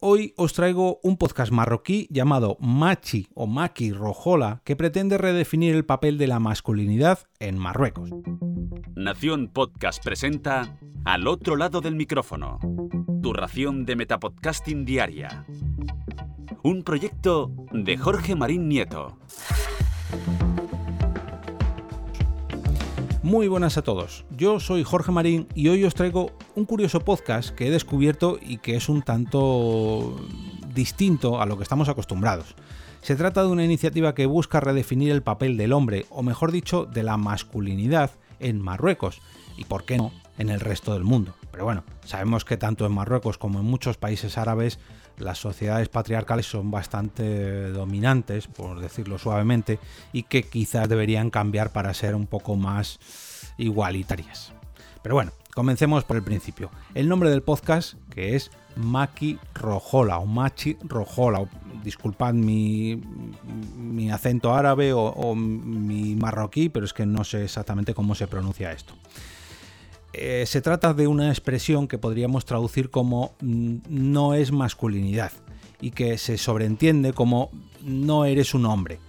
Hoy os traigo un podcast marroquí llamado Machi o Maki Rojola que pretende redefinir el papel de la masculinidad en Marruecos. Nación Podcast presenta Al otro lado del micrófono, tu ración de Metapodcasting Diaria. Un proyecto de Jorge Marín Nieto. Muy buenas a todos, yo soy Jorge Marín y hoy os traigo un curioso podcast que he descubierto y que es un tanto distinto a lo que estamos acostumbrados. Se trata de una iniciativa que busca redefinir el papel del hombre, o mejor dicho, de la masculinidad en Marruecos, y por qué no, en el resto del mundo. Pero bueno, sabemos que tanto en Marruecos como en muchos países árabes las sociedades patriarcales son bastante dominantes, por decirlo suavemente, y que quizás deberían cambiar para ser un poco más igualitarias. Pero bueno, comencemos por el principio. El nombre del podcast, que es Maki Rojola o Machi Rojola. Disculpad mi, mi acento árabe o, o, mi marroquí, pero es que no sé exactamente cómo se pronuncia esto. Eh, se trata de una expresión que podríamos traducir como mm, no es masculinidad y que se sobreentiende como no eres un hombre.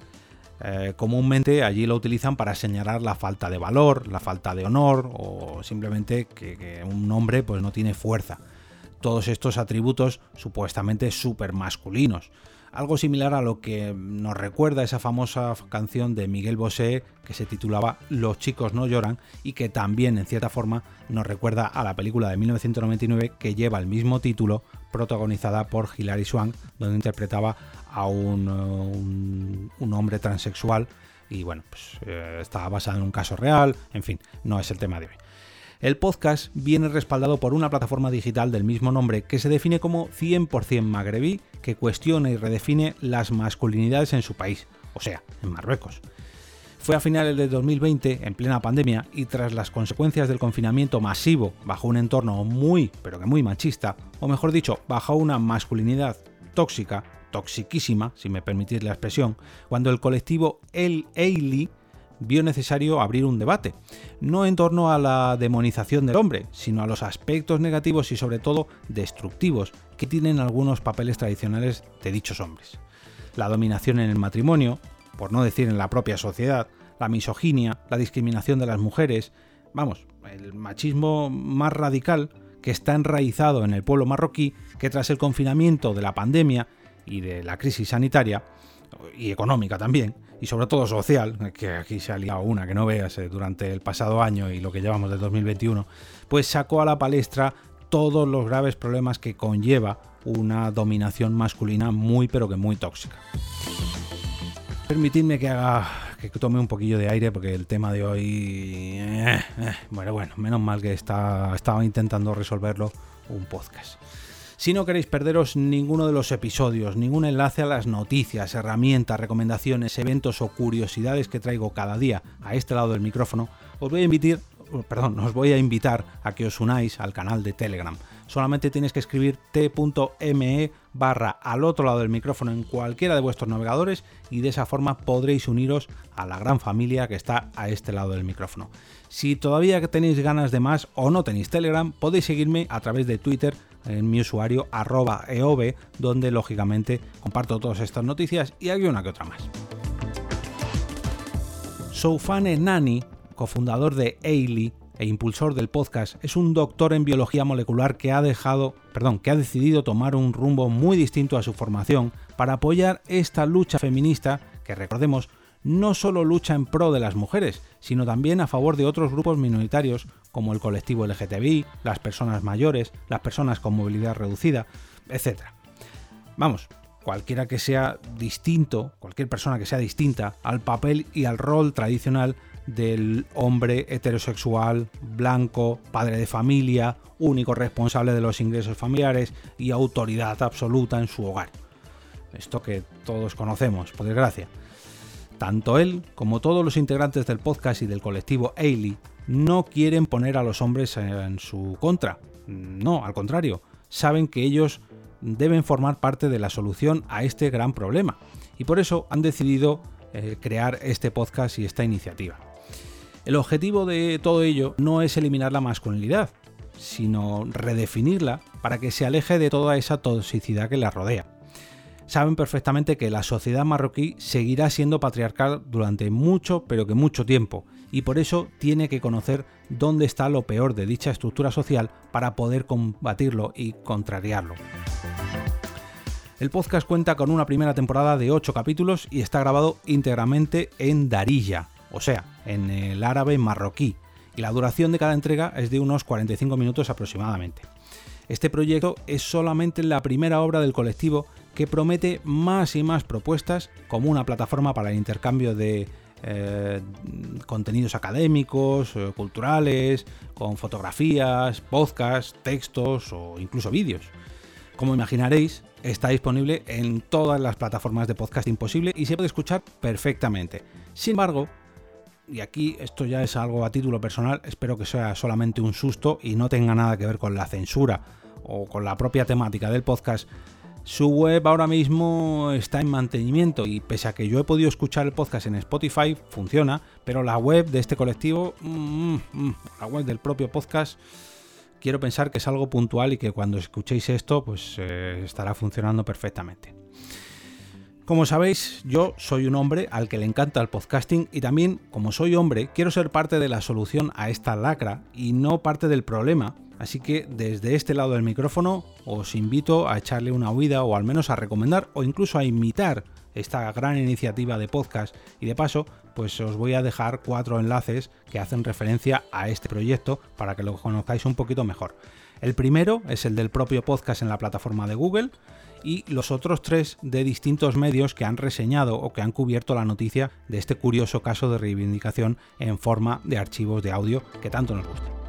Eh, comúnmente allí lo utilizan para señalar la falta de valor, la falta de honor o simplemente que, un hombre pues, no tiene fuerza. Todos estos atributos supuestamente súper masculinos algo similar a lo que nos recuerda esa famosa canción de Miguel Bosé que se titulaba Los chicos no lloran y que también en cierta forma nos recuerda a la película de 1999 que lleva el mismo título protagonizada por Hilary Swank donde interpretaba a un, un hombre transexual y bueno, pues eh, está basado en un caso real, en fin, no es el tema de hoy. El podcast viene respaldado por una plataforma digital del mismo nombre que se define como 100% magrebí, que cuestiona y redefine las masculinidades en su país, o sea, en Marruecos. Fue a finales de 2020, en plena pandemia, y tras las consecuencias del confinamiento masivo bajo un entorno muy, pero que muy machista, o mejor dicho, bajo una masculinidad tóxica, toxiquísima, si me permitís la expresión, cuando el colectivo El Eili vio necesario abrir un debate, no en torno a la demonización del hombre, sino a los aspectos negativos y sobre todo destructivos que tienen algunos papeles tradicionales de dichos hombres. La dominación en el matrimonio, por no decir en la propia sociedad, la misoginia, la discriminación de las mujeres, vamos, el machismo más radical que está enraizado en el pueblo marroquí que tras el confinamiento de la pandemia y de la crisis sanitaria, y económica también, y sobre todo social, que aquí se ha liado una que no veas eh, durante el pasado año y lo que llevamos del 2021, pues sacó a la palestra todos los graves problemas que conlleva una dominación masculina muy pero que muy tóxica. Permitidme que haga que tome un poquillo de aire porque el tema de hoy eh, eh, bueno bueno menos mal que está, estaba intentando resolverlo un podcast. Si no queréis perderos ninguno de los episodios, ningún enlace a las noticias, herramientas, recomendaciones, eventos o curiosidades que traigo cada día a este lado del micrófono, os voy a invitar, perdón, voy a invitar a que os unáis al canal de Telegram. Solamente tenéis que escribir t.me barra al otro lado del micrófono en cualquiera de vuestros navegadores y de esa forma podréis uniros a la gran familia que está a este lado del micrófono. Si todavía tenéis ganas de más o no tenéis Telegram, podéis seguirme a través de Twitter en mi usuario arroba eov, donde lógicamente comparto todas estas noticias y hay una que otra más. Soufane Nani, cofundador de Ailey e impulsor del podcast, es un doctor en biología molecular que ha dejado, perdón, que ha decidido tomar un rumbo muy distinto a su formación para apoyar esta lucha feminista que recordemos no solo lucha en pro de las mujeres, sino también a favor de otros grupos minoritarios como el colectivo LGTBI, las personas mayores, las personas con movilidad reducida, etc. Vamos, cualquiera que sea distinto, cualquier persona que sea distinta al papel y al rol tradicional del hombre heterosexual, blanco, padre de familia, único responsable de los ingresos familiares y autoridad absoluta en su hogar. Esto que todos conocemos, por desgracia. Tanto él como todos los integrantes del podcast y del colectivo Ailey no quieren poner a los hombres en su contra. No, al contrario, saben que ellos deben formar parte de la solución a este gran problema. Y por eso han decidido eh, crear este podcast y esta iniciativa. El objetivo de todo ello no es eliminar la masculinidad, sino redefinirla para que se aleje de toda esa toxicidad que la rodea. Saben perfectamente que la sociedad marroquí seguirá siendo patriarcal durante mucho, pero que mucho tiempo, y por eso tiene que conocer dónde está lo peor de dicha estructura social para poder combatirlo y contrariarlo. El podcast cuenta con una primera temporada de 8 capítulos y está grabado íntegramente en Darija, o sea, en el árabe marroquí, y la duración de cada entrega es de unos 45 minutos aproximadamente. Este proyecto es solamente la primera obra del colectivo que promete más y más propuestas como una plataforma para el intercambio de eh, contenidos académicos, eh, culturales, con fotografías, podcasts, textos o incluso vídeos. Como imaginaréis, está disponible en todas las plataformas de podcasting posible y se puede escuchar perfectamente. Sin embargo, y aquí esto ya es algo a título personal, espero que sea solamente un susto y no tenga nada que ver con la censura o con la propia temática del podcast, su web ahora mismo está en mantenimiento y pese a que yo he podido escuchar el podcast en Spotify, funciona, pero la web de este colectivo, mm, mm, la web del propio podcast, quiero pensar que es algo puntual y que cuando escuchéis esto, pues eh, estará funcionando perfectamente. Como sabéis, yo soy un hombre al que le encanta el podcasting y también, como soy hombre, quiero ser parte de la solución a esta lacra y no parte del problema. Así que desde este lado del micrófono os invito a echarle una oída o al menos a recomendar o incluso a imitar esta gran iniciativa de podcast y de paso pues os voy a dejar cuatro enlaces que hacen referencia a este proyecto para que lo conozcáis un poquito mejor. El primero es el del propio podcast en la plataforma de Google y los otros tres de distintos medios que han reseñado o que han cubierto la noticia de este curioso caso de reivindicación en forma de archivos de audio que tanto nos gusta.